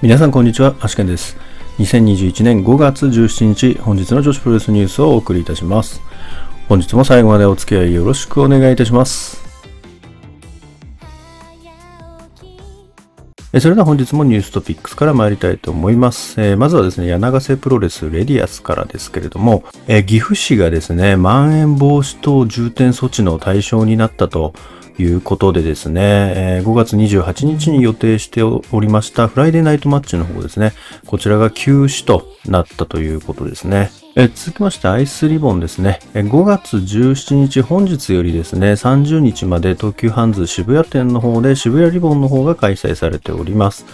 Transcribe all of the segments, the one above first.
皆さんこんにちは、アシケンです。2021年5月17日、本日の女子プロレスニュースをお送りいたします。本日も最後までお付き合いよろしくお願いいたします。それでは本日もニューストピックスから参りたいと思います。えーまずはですね、柳瀬プロレスレディアスからですけれども、えー岐阜市がですね、まん延防止等重点措置の対象になったということでですね、え5月28日に予定しておりましたフライデーナイトマッチの方ですね、こちらが休止となったということですね。え続きましてアイスリボンですね。5月17日本日よりですね、30日まで東急ハンズ渋谷店の方で渋谷リボンの方が開催されております。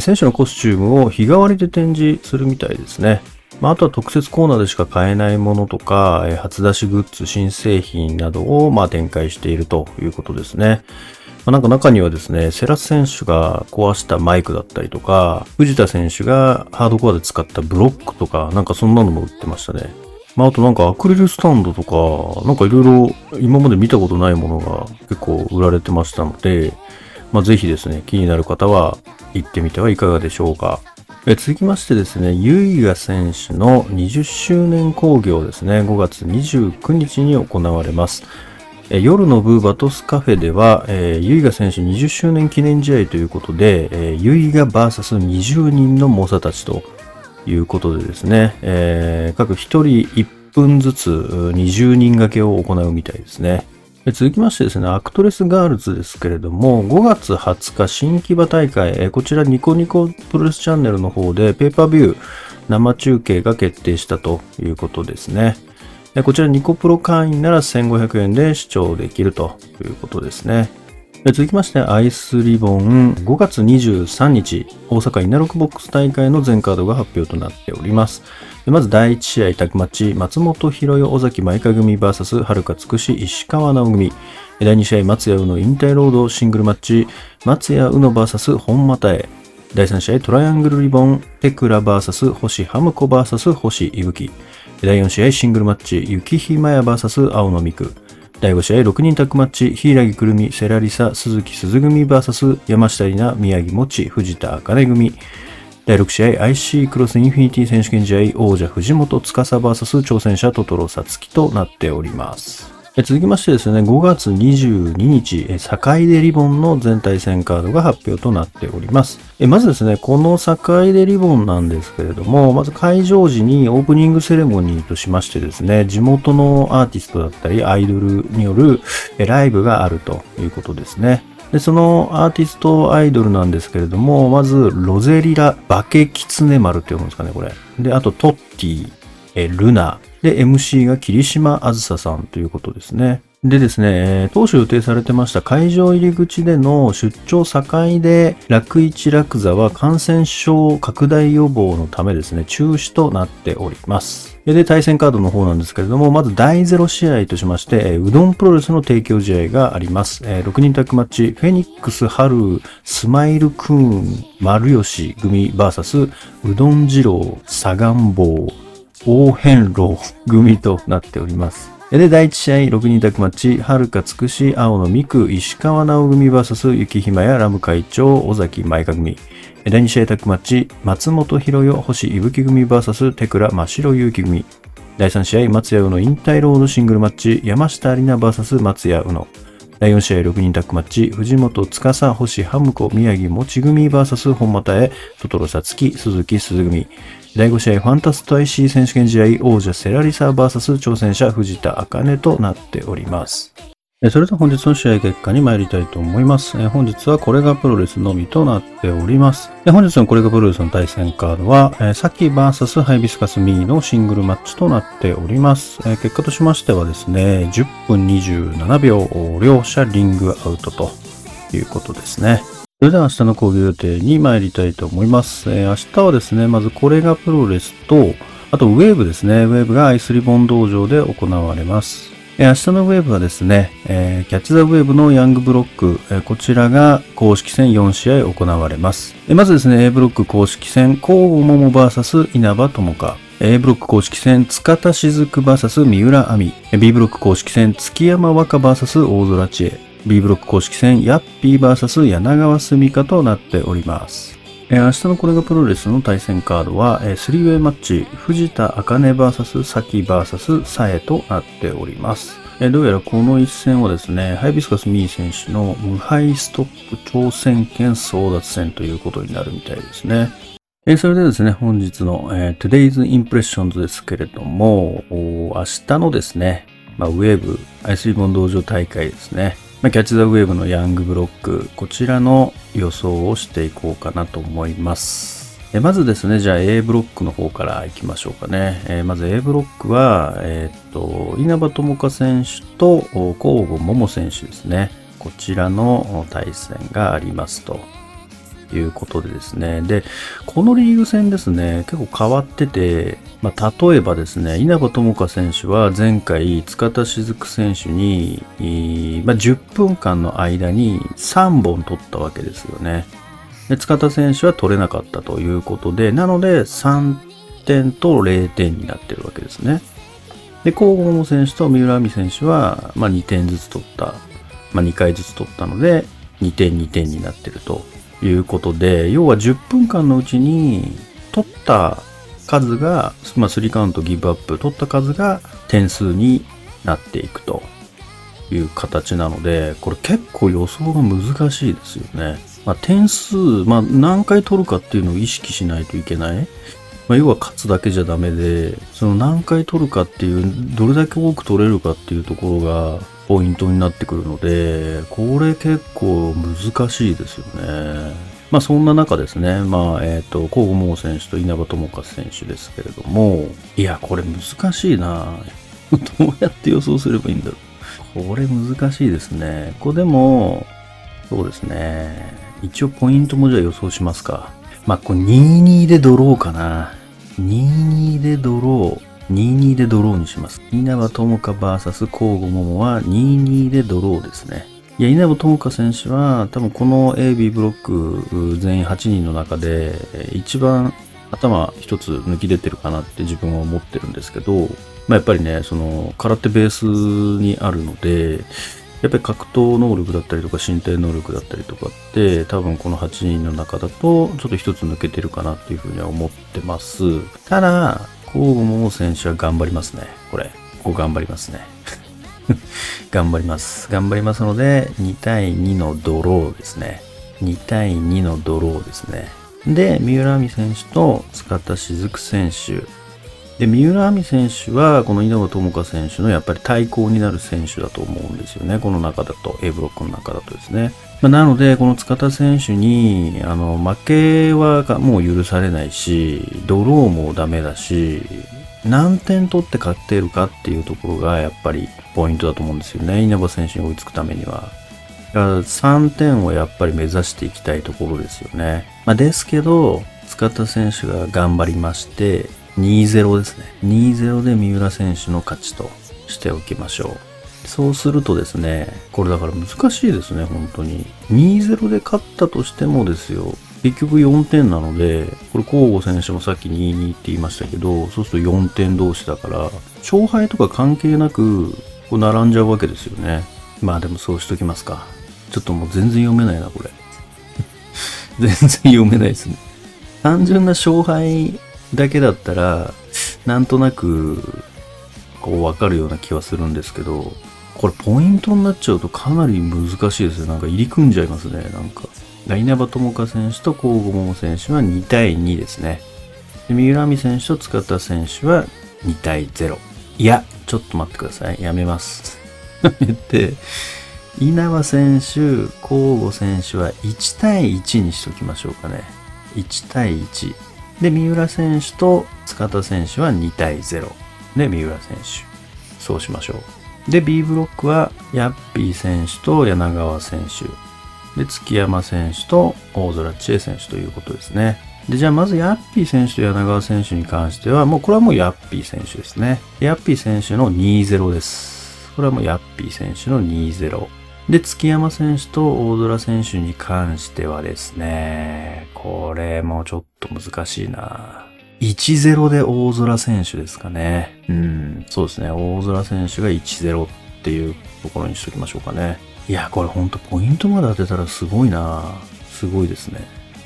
選手のコスチュームを日替わりで展示するみたいですね。まあ、あとは特設コーナーでしか買えないものとか、え初出しグッズ、新製品などをま展開しているということですね。まあ、なんか中にはですね、セラス選手が壊したマイクだったりとか、藤田選手がハードコアで使ったブロックとか、なんかそんなのも売ってましたね。まあ、あとなんかアクリルスタンドとか、なんかいろいろ今まで見たことないものが結構売られてましたので、まあ、ぜひですね、気になる方は行ってみてはいかがでしょうか。え続きましてですね、ユイガ選手の20周年興行ですね、5月29日に行われます。え夜の部、バトスカフェでは、えーユイガ選手20周年記念試合ということで、えーユイガ VS20 人の猛者たちということでですね、えー各1人1分ずつ20人掛けを行うみたいですね。続きましてですね、アクトレスガールズですけれども、5月20日新木場大会、こちらニコニコプロレスチャンネルの方でペイパービュー生中継が決定したということですね。こちらニコプロ会員なら1500円で視聴できるということですね。続きまして、アイスリボン5月23日、大阪稲六ボックス大会の全カードが発表となっております。まず第1試合タッグマッチ、松本博代尾崎舞香組 VS はるかつくし石川直組。第2試合、松谷宇野引退ロードシングルマッチ、松谷宇野 VS 本又へ。第3試合、トライアングルリボン、テクラ VS 星ハムコ VS 星伊吹。第4試合、シングルマッチ、雪ひまや VS 青野美久。第5試合、6人タッグマッチ、柊くるみ、セラリサ、鈴木鈴組 VS 山下里奈、宮城もち、藤田茜組。第6試合、IC クロスインフィニティ選手権試合、王者藤本司 VS 挑戦者トトロサツキとなっております。続きましてですね、5月22日、え坂出リボンの全体戦カードが発表となっております。まずですね、この坂出リボンなんですけれども、まず会場時にオープニングセレモニーとしましてですね、地元のアーティストだったりアイドルによるライブがあるということですね。で、そのアーティストアイドルなんですけれども、まず、ロゼリラ、バケキツネ丸って読むんですかね、これ。で、あと、トッティ、え、ルナ。で、MC が霧島あずささんということですね。でですね、当初予定されてました会場入り口での出張境で楽一楽座は感染症拡大予防のためですね、中止となっております。で、対戦カードの方なんですけれども、まず第0試合としまして、うどんプロレスの提供試合があります。6人タッグマッチ、フェニックス、ハル、スマイルクーン、丸吉組 VS、うどん二郎、サガンボウ、大変老組となっております。で、第1試合、6人タッグマッチ、はるかつくし、青野美久、石川直組 VS、雪ひまやラム会長、尾崎舞香組。第2試合タッグマッチ、松本博代、星伊吹組 VS、手倉真白勇気組。第3試合、松屋宇野引退ロードシングルマッチ、山下里奈 VS 松屋宇野。第4試合6人タックマッチ、藤本司、星ハムコ、宮城もち組 VS 本又へ、トトロさつき、鈴木鈴組。第5試合、ファンタスト IC 選手権試合、王者セラリサ VS 挑戦者藤田茜となっております。それでは本日の試合結果に参りたいと思います。本日はこれがプロレスのみとなっております。本日のこれがプロレスの対戦カードは、サキ VS ハイビスカスミーのシングルマッチとなっております。結果としましてはですね、10分27秒、両者リングアウトということですね。それでは明日の講義予定に参りたいと思います。明日はですね、まずこれがプロレスと、あとウェーブですね。ウェーブがアイスリボン道場で行われます。明日のウェーブはですね、えーキャッチザウェーブのヤングブロック、えーこちらが公式戦4試合行われます。えーまずですね、A ブロック公式戦、コウモモ VS 稲葉友香。A ブロック公式戦、塚田雫 VS 三浦亜美。B ブロック公式戦、月山和歌 VS 大空知恵。B ブロック公式戦、ヤッピー VS 柳川澄香となっております。えー、明日のこれがプロレスの対戦カードは、えー、3way マッチ、藤田茜 VS 崎 VS サエとなっております。えー、どうやらこの一戦はですね、ハイビスカスミー選手の無敗ストップ挑戦権争奪戦ということになるみたいですね。えー、それでですね、本日の、えー、Today's Impressions ですけれども、明日のですね、まあ、ウェーブ、アイスリボン道場大会ですね。まあ、キャッチザウェーブのヤングブロック、こちらの予想をしていこうかなと思います。えまずですね、じゃあ A ブロックの方からいきましょうかね。えー、まず A ブロックは、えー、っと、稲葉友香選手と甲吾桃選手ですね。こちらの対戦がありますと。いうことでですね。で、このリーグ戦ですね、結構変わってて、まあ、例えばですね、稲葉友香選手は前回、塚田雫選手に、まあ、10分間の間に3本取ったわけですよね。で、塚田選手は取れなかったということで、なので3点と0点になってるわけですね。で、黄金選手と三浦亜美選手は、まあ、2点ずつ取った、まあ、2回ずつ取ったので、2点2点になってるということで、要は10分間のうちに取った数が、まあ、3カウントギブアップ取った数が点数になっていくという形なので、これ結構予想が難しいですよね。まあ、点数、まあ、何回取るかっていうのを意識しないといけない。まあ、要は勝つだけじゃダメで、その何回取るかっていう、どれだけ多く取れるかっていうところがポイントになってくるので、これ結構難しいですよね。まあそんな中ですね、まあえっ、ー、と、甲吾選手と稲葉友和選手ですけれども、いや、これ難しいな どうやって予想すればいいんだろう。これ難しいですね。ここでも、そうですね。一応ポイントもじゃあ予想しますか。まあ、これ22でドローかな。22でドロー。22でドローにします。稲葉友香 VS 交互桃は22でドローですね。いや、稲葉友香選手は多分この AB ブロック全員8人の中で一番頭一つ抜き出てるかなって自分は思ってるんですけど、まあ、やっぱりね、その空手ベースにあるので、やっぱり格闘能力だったりとか身体能力だったりとかって多分この8人の中だとちょっと一つ抜けてるかなっていうふうには思ってます。ただ、甲賀桃選手は頑張りますね。これ。ここ頑張りますね。頑張ります。頑張りますので、2対2のドローですね。2対2のドローですね。で、三浦亜美選手と塚田雫選手。で、三浦亜美選手は、この稲葉友香選手のやっぱり対抗になる選手だと思うんですよね。この中だと、A ブロックの中だとですね。まあ、なので、この塚田選手に、あの、負けはもう許されないし、ドローもダメだし、何点取って勝っているかっていうところがやっぱりポイントだと思うんですよね。稲葉選手に追いつくためには。だから3点をやっぱり目指していきたいところですよね。まあ、ですけど、塚田選手が頑張りまして、2-0ですね。2-0で三浦選手の勝ちとしておきましょう。そうするとですね、これだから難しいですね、本当に。2-0で勝ったとしてもですよ、結局4点なので、これ交互選手もさっき2-2って言いましたけど、そうすると4点同士だから、勝敗とか関係なく、こう並んじゃうわけですよね。まあでもそうしときますか。ちょっともう全然読めないな、これ。全然読めないですね。単純な勝敗だけだったら、なんとなく、こうわかるような気はするんですけど、これポイントになっちゃうとかなり難しいですよ。なんか入り組んじゃいますね。なんか。稲葉友香選手と甲賀桃選手は2対2ですね。で三浦美選手と塚田選手は2対0。いや、ちょっと待ってください。やめます。やめて、稲葉選手、甲吾選手は1対1にしときましょうかね。1対1。で、三浦選手と塚田選手は2対0。で、三浦選手。そうしましょう。で、B ブロックは、ヤッピー選手と柳川選手。で、月山選手と大空知恵選手ということですね。で、じゃあまずヤッピー選手と柳川選手に関しては、もうこれはもうヤッピー選手ですね。ヤッピー選手の2-0です。これはもうヤッピー選手の2-0。で、月山選手と大空選手に関してはですね、これもちょっと難しいな1-0で大空選手ですかね。うん、そうですね。大空選手が1-0っていうところにしときましょうかね。いや、これほんとポイントまで当てたらすごいなすごいですね。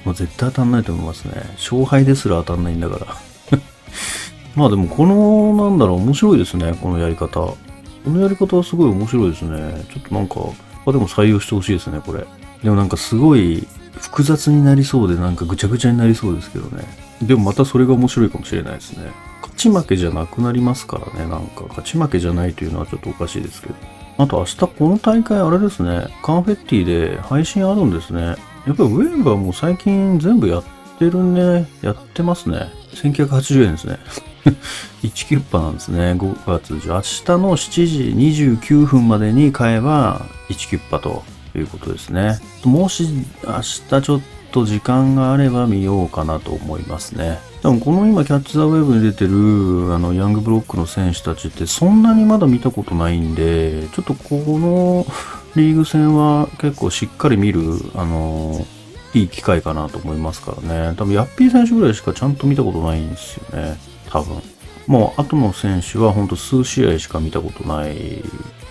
もう絶対当たんないと思いますね。勝敗ですら当たんないんだから。まあでもこの、なんだろう、面白いですね、このやり方。このやり方はすごい面白いですね。ちょっとなんか、他でも採用してほしいですね、これ。でもなんかすごい複雑になりそうで、なんかぐちゃぐちゃになりそうですけどね。でもまたそれが面白いかもしれないですね。勝ち負けじゃなくなりますからね、なんか。勝ち負けじゃないというのはちょっとおかしいですけど。あと明日この大会あれですね、カンフェッティで配信あるんですね。やっぱりウェーブはもう最近全部やってるね。やってますね。1980円ですね。1キュッパなんですね。5月10明日の7時29分までに買えば1キュッパということですね。もし明日ちょっと時間があれば見ようかなと思いますね。でもこの今キャッチ・ザ・ウェブに出てるあのヤングブロックの選手たちってそんなにまだ見たことないんで、ちょっとこのリーグ戦は結構しっかり見る、あの、いい機会かなと思いますからね。多分ヤッピー選手ぐらいしかちゃんと見たことないんですよね。多分。もう後の選手はほんと数試合しか見たことない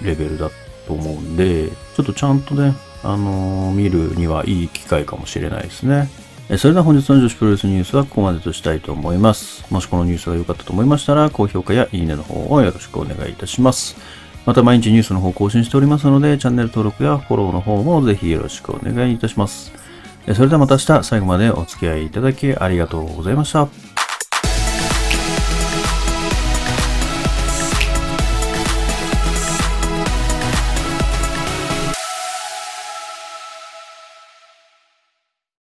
レベルだと思うんで、ちょっとちゃんとね、あのー見るにはいい機会かもしれないですね。それでは本日の女子プロレスニュースはここまでとしたいと思います。もしこのニュースが良かったと思いましたら、高評価やいいねの方をよろしくお願いいたします。また毎日ニュースの方更新しておりますので、チャンネル登録やフォローの方もぜひよろしくお願いいたします。それではまた明日最後までお付き合いいただきありがとうございました。